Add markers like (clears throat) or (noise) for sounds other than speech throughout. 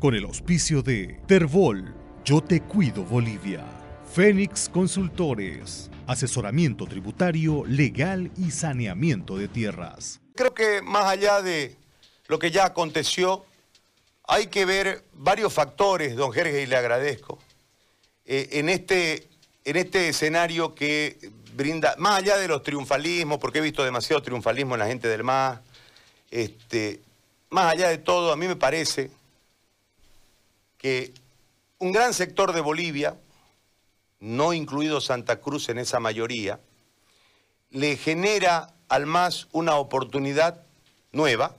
con el auspicio de Terbol, Yo Te Cuido Bolivia, Fénix Consultores, asesoramiento tributario, legal y saneamiento de tierras. Creo que más allá de lo que ya aconteció, hay que ver varios factores, don Jerez, y le agradezco, eh, en, este, en este escenario que brinda, más allá de los triunfalismos, porque he visto demasiado triunfalismo en la gente del MAS, este, más allá de todo, a mí me parece que un gran sector de Bolivia, no incluido Santa Cruz en esa mayoría, le genera al MAS una oportunidad nueva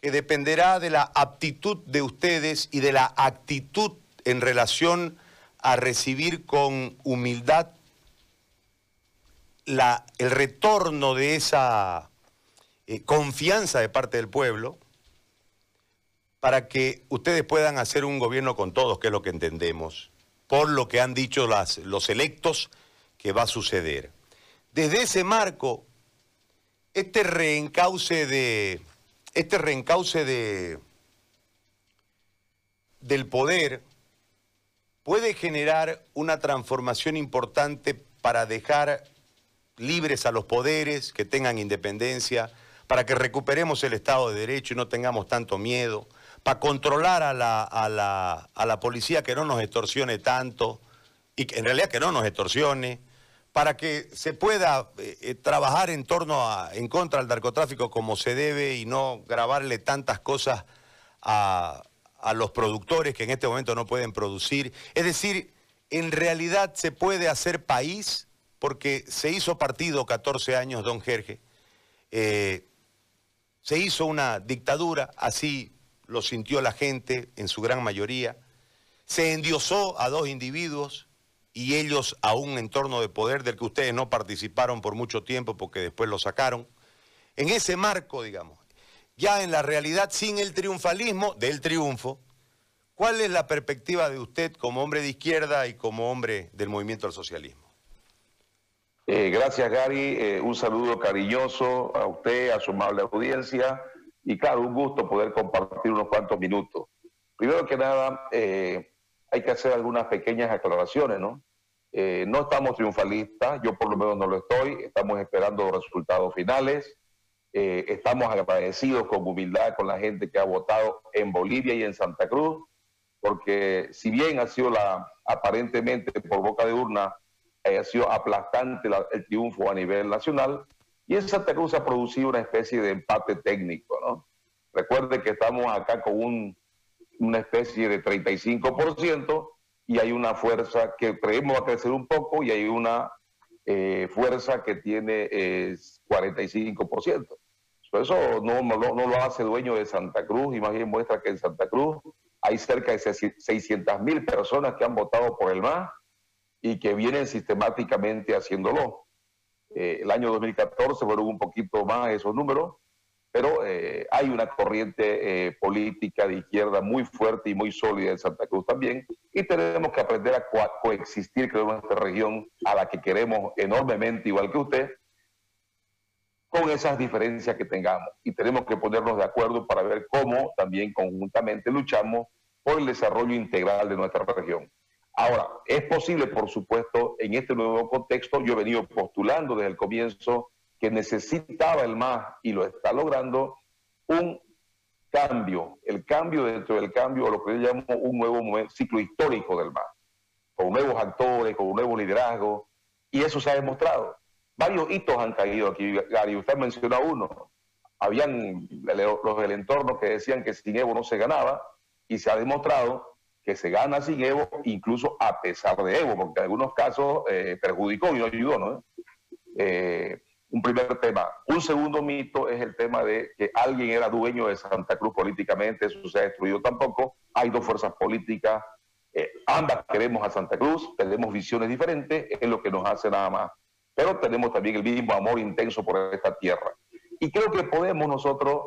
que dependerá de la aptitud de ustedes y de la actitud en relación a recibir con humildad la, el retorno de esa eh, confianza de parte del pueblo para que ustedes puedan hacer un gobierno con todos, que es lo que entendemos, por lo que han dicho los electos que va a suceder. Desde ese marco, este reencauce de, este reencauce de, del poder puede generar una transformación importante para dejar libres a los poderes, que tengan independencia, para que recuperemos el Estado de Derecho y no tengamos tanto miedo, para controlar a la, a la, a la policía que no nos extorsione tanto, y que en realidad que no nos extorsione, para que se pueda eh, eh, trabajar en torno a, en contra del narcotráfico como se debe y no grabarle tantas cosas a, a los productores que en este momento no pueden producir. Es decir, en realidad se puede hacer país porque se hizo partido 14 años, don Jerge. Eh, se hizo una dictadura, así lo sintió la gente en su gran mayoría. Se endiosó a dos individuos y ellos a un entorno de poder del que ustedes no participaron por mucho tiempo porque después lo sacaron. En ese marco, digamos, ya en la realidad, sin el triunfalismo del triunfo, ¿cuál es la perspectiva de usted como hombre de izquierda y como hombre del movimiento al socialismo? Eh, gracias, Gary. Eh, un saludo cariñoso a usted, a su amable audiencia. Y claro, un gusto poder compartir unos cuantos minutos. Primero que nada, eh, hay que hacer algunas pequeñas aclaraciones, ¿no? no estamos triunfalistas, yo por lo menos no lo estoy, estamos esperando resultados finales. estamos agradecidos con humildad con la gente que ha votado en Bolivia y en Santa Cruz, porque si bien ha sido la aparentemente por boca de urna haya sido aplastante el triunfo a nivel nacional y en Santa Cruz ha producido una especie de empate técnico, ¿no? Recuerde que estamos acá con un, una especie de 35% y hay una fuerza que creemos va a crecer un poco y hay una eh, fuerza que tiene 45%. Eso no, lo hace dueño de Santa Cruz y muestra que en Santa Cruz hay cerca de 600 mil personas que han votado por el MAS y que vienen sistemáticamente haciéndolo. Eh, el año 2014 fueron un poquito más esos números, pero eh, hay una corriente eh, política de izquierda muy fuerte y muy sólida en Santa Cruz también, y tenemos que aprender a coexistir, creo, en esta región a la que queremos enormemente, igual que usted, con esas diferencias que tengamos. Y tenemos que ponernos de acuerdo para ver cómo también conjuntamente luchamos por el desarrollo integral de nuestra región. Ahora, es posible, por supuesto, en este nuevo contexto, yo he venido postulando desde el comienzo que necesitaba el MAS y lo está logrando, un cambio, el cambio dentro del cambio, o lo que yo llamo un nuevo ciclo histórico del MAS, con nuevos actores, con un nuevo liderazgo, y eso se ha demostrado. Varios hitos han caído aquí, Gary, usted menciona uno. Habían los del entorno que decían que sin Evo no se ganaba, y se ha demostrado que se gana sin Evo, incluso a pesar de Evo, porque en algunos casos eh, perjudicó y no ayudó, ¿no? Eh, un primer tema. Un segundo mito es el tema de que alguien era dueño de Santa Cruz políticamente, eso se ha destruido tampoco. Hay dos fuerzas políticas, eh, ambas queremos a Santa Cruz, tenemos visiones diferentes, es lo que nos hace nada más. Pero tenemos también el mismo amor intenso por esta tierra. Y creo que podemos nosotros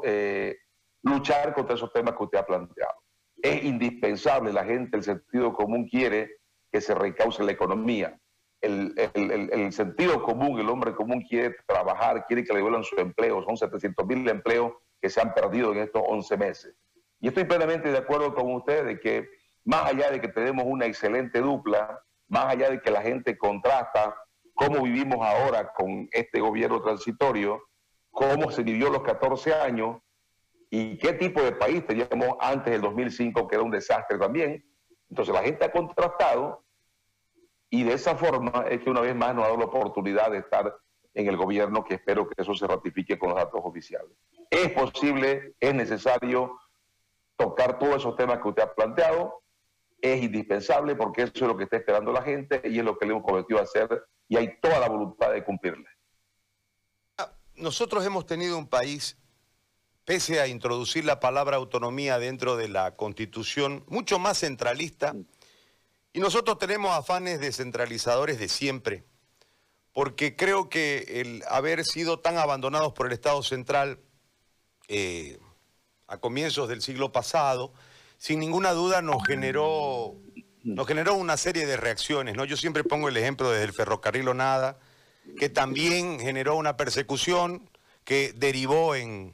luchar contra esos temas que usted ha planteado es indispensable, la gente, el sentido común quiere que se recauce la economía. El, sentido común, el hombre común quiere trabajar, quiere que le devuelvan su empleo. Son 700 mil empleos que se han perdido en estos 11 meses. Y estoy plenamente de acuerdo con ustedes de que más allá de que tenemos una excelente dupla, más allá de que la gente contrasta cómo vivimos ahora con este gobierno transitorio, cómo se vivió los 14 años y qué tipo de país teníamos antes del 2005, que era un desastre también. Entonces la gente ha contrastado y de esa forma es que una vez más nos ha dado la oportunidad de estar en el gobierno, que espero que eso se ratifique con los datos oficiales. Es posible, es necesario tocar todos esos temas que usted ha planteado, es indispensable porque eso es lo que está esperando la gente y es lo que le hemos cometido hacer y hay toda la voluntad de cumplirle. Ah, nosotros hemos tenido un país, pese a introducir la palabra autonomía dentro de la Constitución, mucho más centralista, y nosotros tenemos afanes descentralizadores de siempre, porque creo que el haber sido tan abandonados por el Estado central eh, a comienzos del siglo pasado, sin ninguna duda nos generó nos generó una serie de reacciones, ¿no? Yo siempre pongo el ejemplo desde el ferrocarril o nada, que también generó una persecución que derivó en,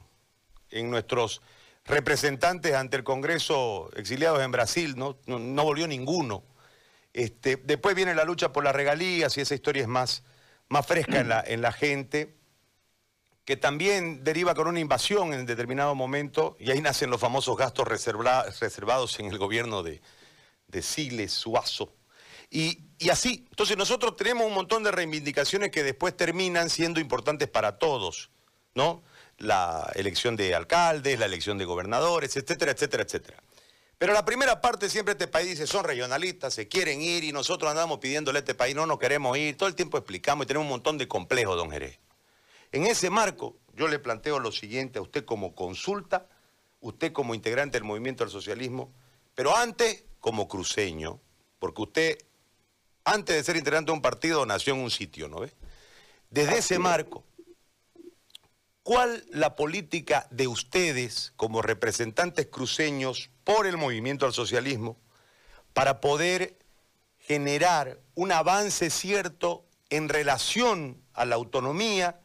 nuestros representantes ante el Congreso exiliados en Brasil, ¿no? No, volvió ninguno. Este, después viene la lucha por las regalías y esa historia es más, más fresca en la, en la gente, que también deriva con una invasión en determinado momento, y ahí nacen los famosos gastos reservados en el gobierno de, de Siles, Suazo. Y, así, entonces nosotros tenemos un montón de reivindicaciones que después terminan siendo importantes para todos, ¿no? La elección de alcaldes, la elección de gobernadores, etcétera, etcétera, etcétera. Pero la primera parte siempre este país dice, son regionalistas, se quieren ir y nosotros andamos pidiéndole a este país, no nos queremos ir, todo el tiempo explicamos y tenemos un montón de complejos, don Jerez. En ese marco, yo le planteo lo siguiente a usted como consulta, usted como integrante del movimiento del socialismo, pero antes como cruceño, porque usted, antes de ser integrante de un partido, nació en un sitio, ¿no ve? Desde ese marco, ¿cuál la política de ustedes como representantes cruceños por el movimiento al socialismo para poder generar un avance cierto en relación a la autonomía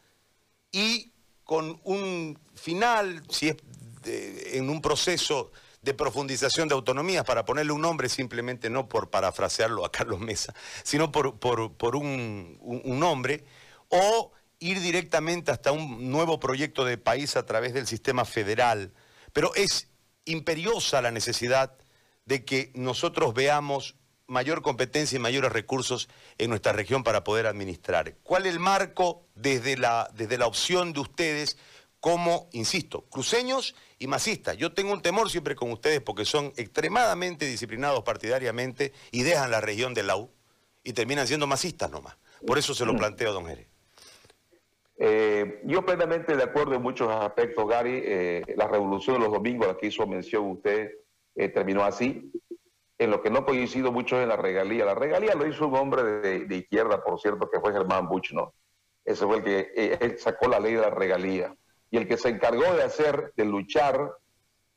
y con un final, si es en un proceso de profundización de autonomías, para ponerle un nombre simplemente no por parafrasearlo a Carlos Mesa, sino por, por, un, un, nombre, o ir directamente hasta un nuevo proyecto de país a través del sistema federal. Pero es imperiosa la necesidad de que nosotros veamos mayor competencia y mayores recursos en nuestra región para poder administrar. ¿Cuál es el marco desde la, desde la opción de ustedes como, insisto, cruceños y masistas. Yo tengo un temor siempre con ustedes porque son extremadamente disciplinados partidariamente y dejan la región de la U y terminan siendo masistas nomás. Por eso se lo planteo, don Jerez. Eh, yo plenamente de acuerdo en muchos aspectos, Gary. Eh, la revolución de los domingos, la que hizo mención usted, eh, terminó así. En lo que no coincido mucho es en la regalía. La regalía lo hizo un hombre de, izquierda, por cierto, que fue Germán Buch, ¿no? Ese fue el que sacó la ley de la regalía y el que se encargó de hacer, de luchar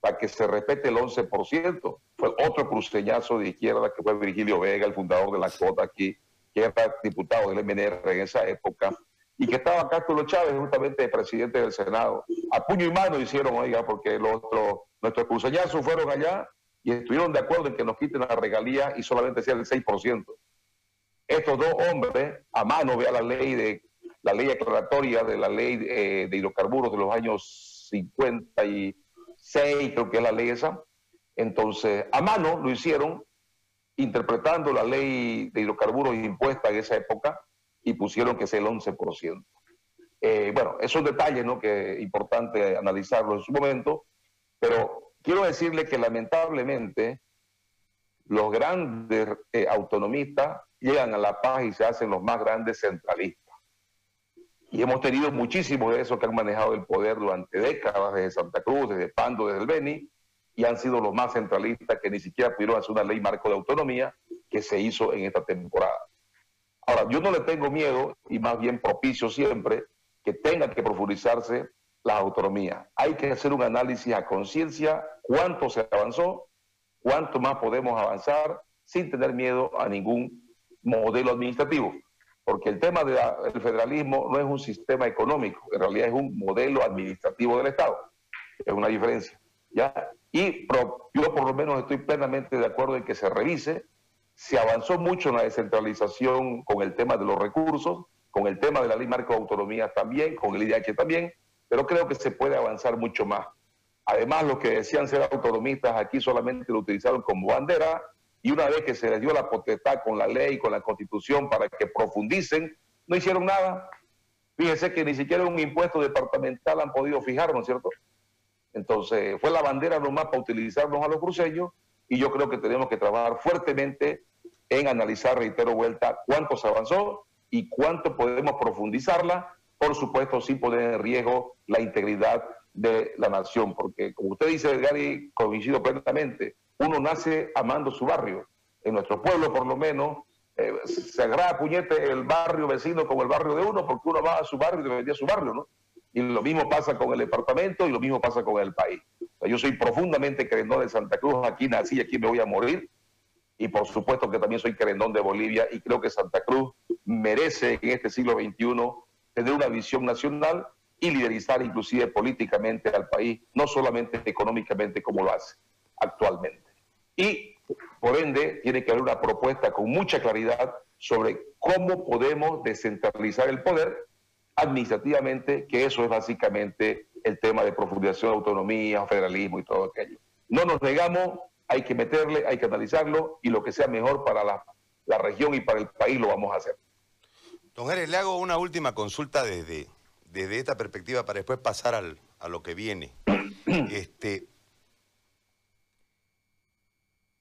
para que se respete el 11%, fue otro cruceñazo de izquierda que fue Virgilio Vega, el fundador de la COTA aquí, que era diputado del MNR en esa época, y que estaba Castro Chávez, justamente presidente del Senado. A puño y mano hicieron, oiga, porque los, nuestros cruceñazos fueron allá y estuvieron de acuerdo en que nos quiten la regalía y solamente sea el 6%. Estos dos hombres, a mano, vea la ley de la ley aclaratoria de la ley eh, de hidrocarburos de los años 56, creo que es la ley esa. Entonces, a mano lo hicieron, interpretando la ley de hidrocarburos impuesta en esa época, y pusieron que sea el 11%. Eh, bueno, es un detalle ¿no? que es importante analizarlo en su momento, pero quiero decirle que lamentablemente los grandes eh, autonomistas llegan a la paz y se hacen los más grandes centralistas. Y hemos tenido muchísimos de esos que han manejado el poder durante décadas, desde Santa Cruz, desde Pando, desde el Beni, y han sido los más centralistas que ni siquiera pudieron hacer una ley marco de autonomía que se hizo en esta temporada. Ahora, yo no le tengo miedo y más bien propicio siempre que tenga que profundizarse la autonomía. Hay que hacer un análisis a conciencia, cuánto se avanzó, cuánto más podemos avanzar sin tener miedo a ningún modelo administrativo porque el tema del federalismo no es un sistema económico, en realidad es un modelo administrativo del Estado. Es una diferencia. ¿ya? y yo por lo menos estoy plenamente de acuerdo en que se revise. Se avanzó mucho en la descentralización con el tema de los recursos, con el tema de la ley marco de autonomía también, con el IDH también, pero creo que se puede avanzar mucho más. Además, los que decían ser autonomistas aquí solamente lo utilizaron como bandera y una vez que se les dio la potestad con la ley, con la constitución para que profundicen, no hicieron nada. Fíjense que ni siquiera un impuesto departamental han podido fijar, ¿no es cierto? Entonces, fue la bandera nomás para utilizarnos a los cruceños y yo creo que tenemos que trabajar fuertemente en analizar, reitero vuelta, cuánto se avanzó y cuánto podemos profundizarla, por supuesto, sin poner en riesgo la integridad de la nación, porque como usted dice, Gary, coincido plenamente, uno nace amando su barrio. En nuestro pueblo, por lo menos, eh, se agrada puñete el barrio vecino como el barrio de uno, porque uno va a su barrio y defendía su barrio, ¿no? Y lo mismo pasa con el departamento y lo mismo pasa con el país. yo soy profundamente querendón de Santa Cruz, aquí nací aquí me voy a morir. Y por supuesto que también soy querendón de Bolivia y creo que Santa Cruz merece en este siglo XXI tener una visión nacional y liderizar inclusive políticamente al país, no solamente económicamente como lo hace actualmente. Y por ende tiene que haber una propuesta con mucha claridad sobre cómo podemos descentralizar el poder administrativamente, que eso es básicamente el tema de profundización, autonomía, federalismo y todo aquello. No nos negamos, hay que meterle, hay que analizarlo y lo que sea mejor para la, región y para el país lo vamos a hacer. Don Jerez, le hago una última consulta desde, desde esta perspectiva para después pasar al, a lo que viene. (clears throat) Este,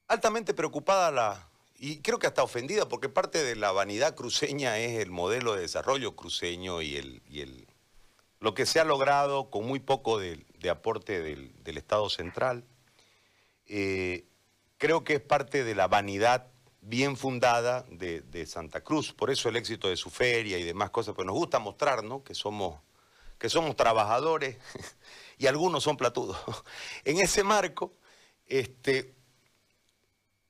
altamente preocupada la, y creo que hasta ofendida, porque parte de la vanidad cruceña es el modelo de desarrollo cruceño y, el, el lo que se ha logrado con muy poco de, aporte del, Estado central. Eh, creo que es parte de la vanidad bien fundada de, Santa Cruz. Por eso el éxito de su feria y demás cosas, pues nos gusta mostrar que, somos, que somos trabajadores (laughs) y algunos son platudos. (laughs) En ese marco, este,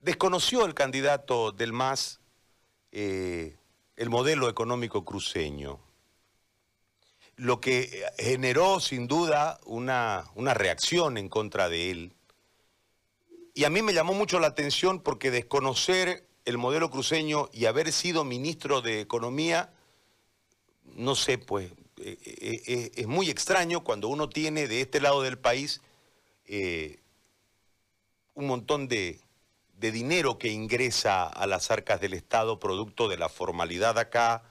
desconoció el candidato del MAS eh, el modelo económico cruceño, lo que generó sin duda una, una reacción en contra de él. Y a mí me llamó mucho la atención porque desconocer el modelo cruceño y haber sido ministro de Economía, no sé, pues eh, eh, es muy extraño cuando uno tiene de este lado del país un montón de, de dinero que ingresa a las arcas del Estado producto de la formalidad acá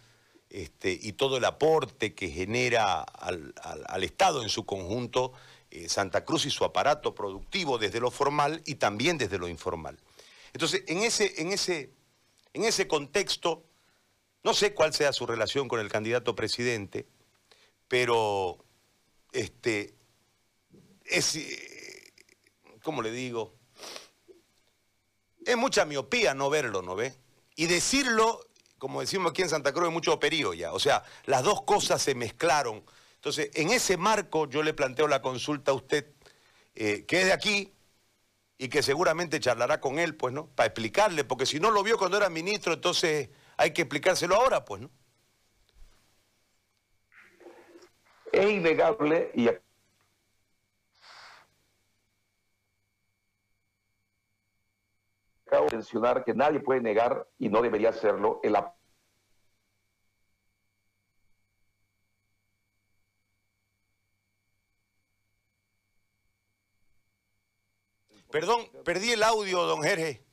este, y todo el aporte que genera al, Estado en su conjunto eh, Santa Cruz y su aparato productivo desde lo formal y también desde lo informal. Entonces, en ese, en ese, en ese contexto, no sé cuál sea su relación con el candidato presidente, pero este, es, eh, ¿cómo le digo? Es mucha miopía no verlo, ¿no ve? Y decirlo, como decimos aquí en Santa Cruz, es mucho operío ya. O sea, las dos cosas se mezclaron. Entonces, en ese marco yo le planteo la consulta a usted, eh, que es de aquí y que seguramente charlará con él, pues, ¿no? Para explicarle, porque si no lo vio cuando era ministro, entonces hay que explicárselo ahora, pues, ¿no? Es innegable y acabo de mencionar que nadie puede negar, y no debería hacerlo, el Perdón, perdí el audio, don Jerge,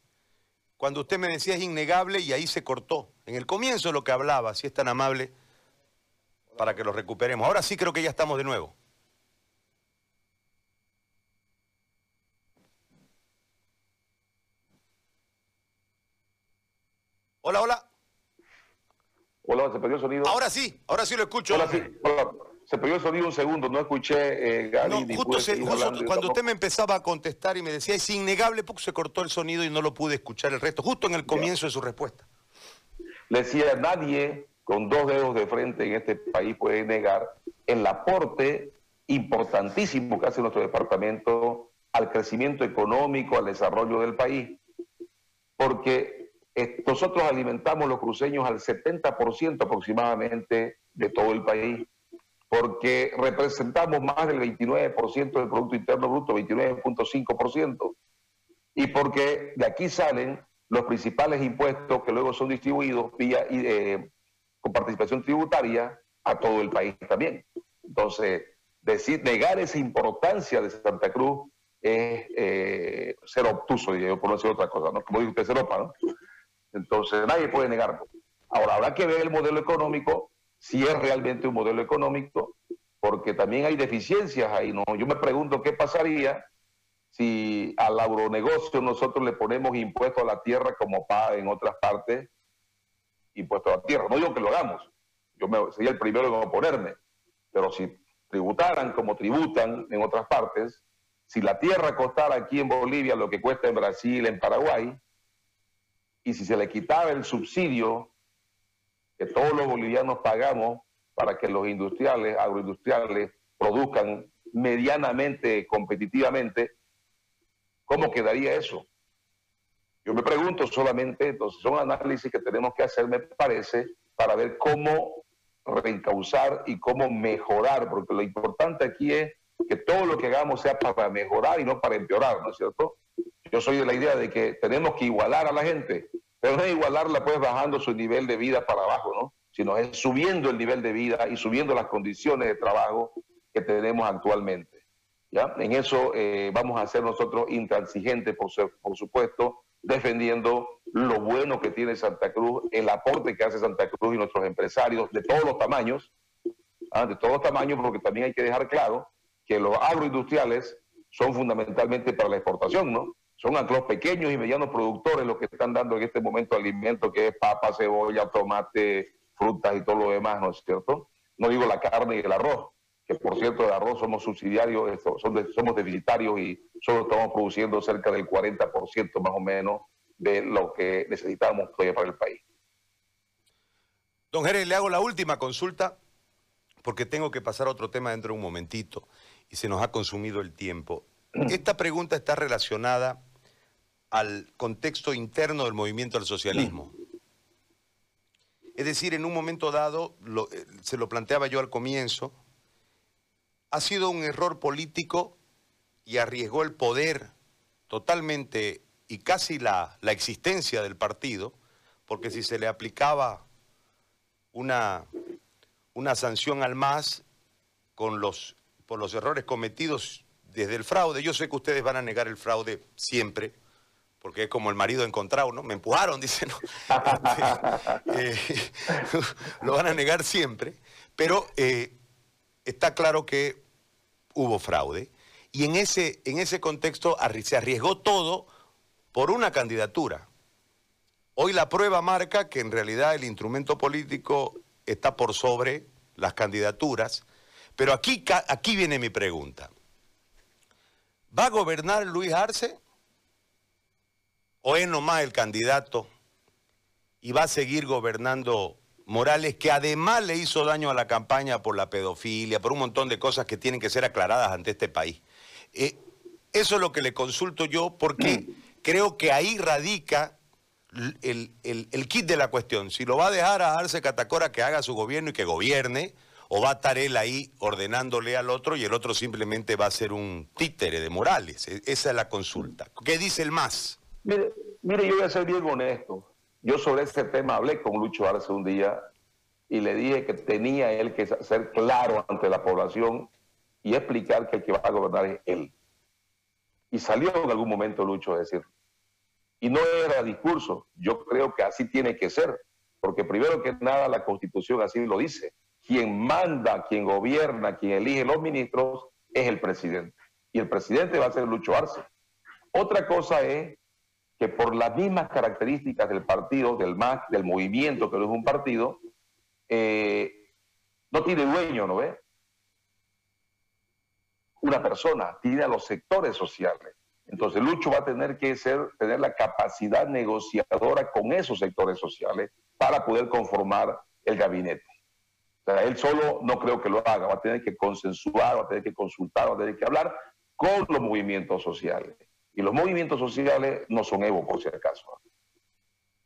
cuando usted me decía es innegable y ahí se cortó. En el comienzo lo que hablaba, si es tan amable, para que lo recuperemos. Ahora sí creo que ya estamos de nuevo. Hola, hola. Hola, se perdió el sonido. Ahora sí, ahora sí lo escucho. Hola, sí, Se perdió el sonido un segundo, no escuché, eh, Gary. No, justo, cuando usted me empezaba a contestar y me decía, es innegable, porque se cortó el sonido y no lo pude escuchar el resto, justo en el comienzo de su respuesta. Le decía, nadie con dos dedos de frente en este país puede negar el aporte importantísimo que hace nuestro departamento al crecimiento económico, al desarrollo del país. Porque nosotros alimentamos los cruceños al 70% aproximadamente de todo el país. porque representamos más del 29% del Producto Interno Bruto, 29.5%, y porque de aquí salen los principales impuestos que luego son distribuidos vía, eh, con participación tributaria a todo el país también. Entonces, decir, negar esa importancia de Santa Cruz es eh, ser obtuso, yo, por no decir otra cosa, ¿no? Como dice usted, ser opa, ¿no? Entonces, nadie puede negarlo. Ahora, habrá que ver el modelo económico, si es realmente un modelo económico, porque también hay deficiencias ahí, ¿no? Yo me pregunto qué pasaría si al agronegocio nosotros le ponemos impuesto a la tierra como paga en otras partes, impuesto a la tierra. No digo que lo hagamos, yo me, sería el primero en oponerme, pero si tributaran como tributan en otras partes, si la tierra costara aquí en Bolivia lo que cuesta en Brasil, en Paraguay, y si se le quitara el subsidio que todos los bolivianos pagamos para que los industriales, agroindustriales, produzcan medianamente competitivamente, ¿Cómo quedaría eso? Yo me pregunto solamente, entonces son análisis que tenemos que hacer, me parece, para ver cómo reencauzar y cómo mejorar, porque lo importante aquí es que todo lo que hagamos sea para mejorar y no para empeorar, ¿no es cierto? Yo soy de la idea de que tenemos que igualar a la gente, pero no es igualarla pues bajando su nivel de vida para abajo, ¿no? Sino es subiendo el nivel de vida y subiendo las condiciones de trabajo que tenemos actualmente. En eso eh, vamos a ser nosotros intransigentes, por, por supuesto, defendiendo lo bueno que tiene Santa Cruz, el aporte que hace Santa Cruz y nuestros empresarios de todos los tamaños, ¿ah? de todos los tamaños, porque también hay que dejar claro que los agroindustriales son fundamentalmente para la exportación, ¿no? Son los pequeños y medianos productores los que están dando en este momento alimento que es papa, cebolla, tomate, frutas y todo lo demás, ¿no es cierto? No digo la carne y el arroz, que por cierto de arroz somos subsidiarios, somos deficitarios y solo estamos produciendo cerca del 40% más o menos de lo que necesitamos todavía para el país. Don Jerez, le hago la última consulta porque tengo que pasar a otro tema dentro de un momentito y se nos ha consumido el tiempo. Esta pregunta está relacionada al contexto interno del movimiento al socialismo. Es decir, en un momento dado, eh, se lo planteaba yo al comienzo, ha sido un error político y arriesgó el poder totalmente y casi la, existencia del partido, porque si se le aplicaba una, una sanción al MAS con los, por los errores cometidos desde el fraude, yo sé que ustedes van a negar el fraude siempre, porque es como el marido encontrado, ¿no? Me empujaron. (laughs) Este, (laughs) eh, (laughs) lo van a negar siempre, pero eh, está claro que hubo fraude y en ese, en ese contexto se arriesgó todo por una candidatura. Hoy la prueba marca que en realidad el instrumento político está por sobre las candidaturas, pero aquí, aquí viene mi pregunta. ¿Va a gobernar Luis Arce? ¿O es nomás el candidato y va a seguir gobernando Morales, que además le hizo daño a la campaña por la pedofilia, por un montón de cosas que tienen que ser aclaradas ante este país. Eh, eso es lo que le consulto yo porque (clears throat) creo que ahí radica el, kit de la cuestión. Si lo va a dejar a Arce Catacora que haga su gobierno y que gobierne, o va a estar él ahí ordenándole al otro y el otro simplemente va a ser un títere de Morales. E, esa es la consulta. ¿Qué dice el más? Mire, mire yo voy a ser bien honesto. Yo sobre este tema hablé con Lucho Arce un día y le dije que tenía él que ser claro ante la población y explicar que el que va a gobernar es él. Y salió en algún momento Lucho a decir, y no era discurso, yo creo que así tiene que ser, porque primero que nada la constitución así lo dice, quien manda, quien gobierna, quien elige los ministros es el presidente. Y el presidente va a ser Lucho Arce. Otra cosa es que por las mismas características del partido, del MAC, del movimiento que no es un partido, eh, no tiene dueño, ¿no ve? Una persona, tiene a los sectores sociales. Entonces Lucho va a tener que ser, tener la capacidad negociadora con esos sectores sociales para poder conformar el gabinete. O sea, él solo no creo que lo haga, va a tener que consensuar, va a tener que consultar, va a tener que hablar con los movimientos sociales. Y los movimientos sociales no son Evo, por si acaso.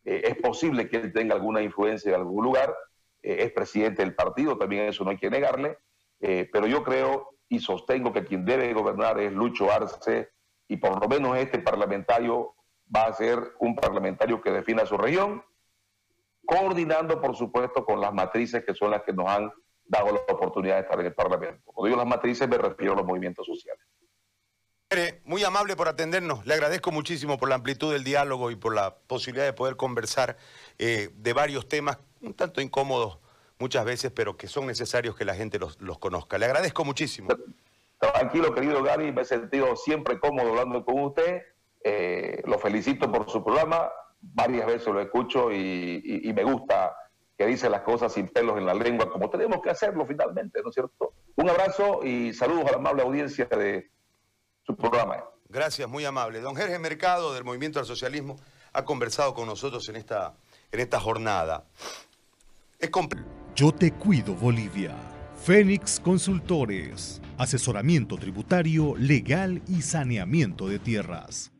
Eh, es posible que él tenga alguna influencia en algún lugar, eh, es presidente del partido, también eso no hay que negarle, eh, pero yo creo y sostengo que quien debe gobernar es Lucho Arce y por lo menos este parlamentario va a ser un parlamentario que defina su región, coordinando por supuesto con las matrices que son las que nos han dado la oportunidad de estar en el Parlamento. Cuando digo las matrices me refiero a los movimientos sociales. Muy amable por atendernos. Le agradezco muchísimo por la amplitud del diálogo y por la posibilidad de poder conversar eh, de varios temas un tanto incómodos muchas veces, pero que son necesarios que la gente los, conozca. Le agradezco muchísimo. Tranquilo, querido Gary, me he sentido siempre cómodo hablando con usted. Eh, lo felicito por su programa. Varias veces lo escucho y me gusta que dice las cosas sin pelos en la lengua, como tenemos que hacerlo finalmente, ¿no es cierto? Un abrazo y saludos a la amable audiencia de su programa. Gracias, muy amable. Don Jorge Mercado, del Movimiento al Socialismo, ha conversado con nosotros en esta, en esta jornada. Es Yo te cuido, Bolivia. Fénix Consultores. Asesoramiento tributario, legal y saneamiento de tierras.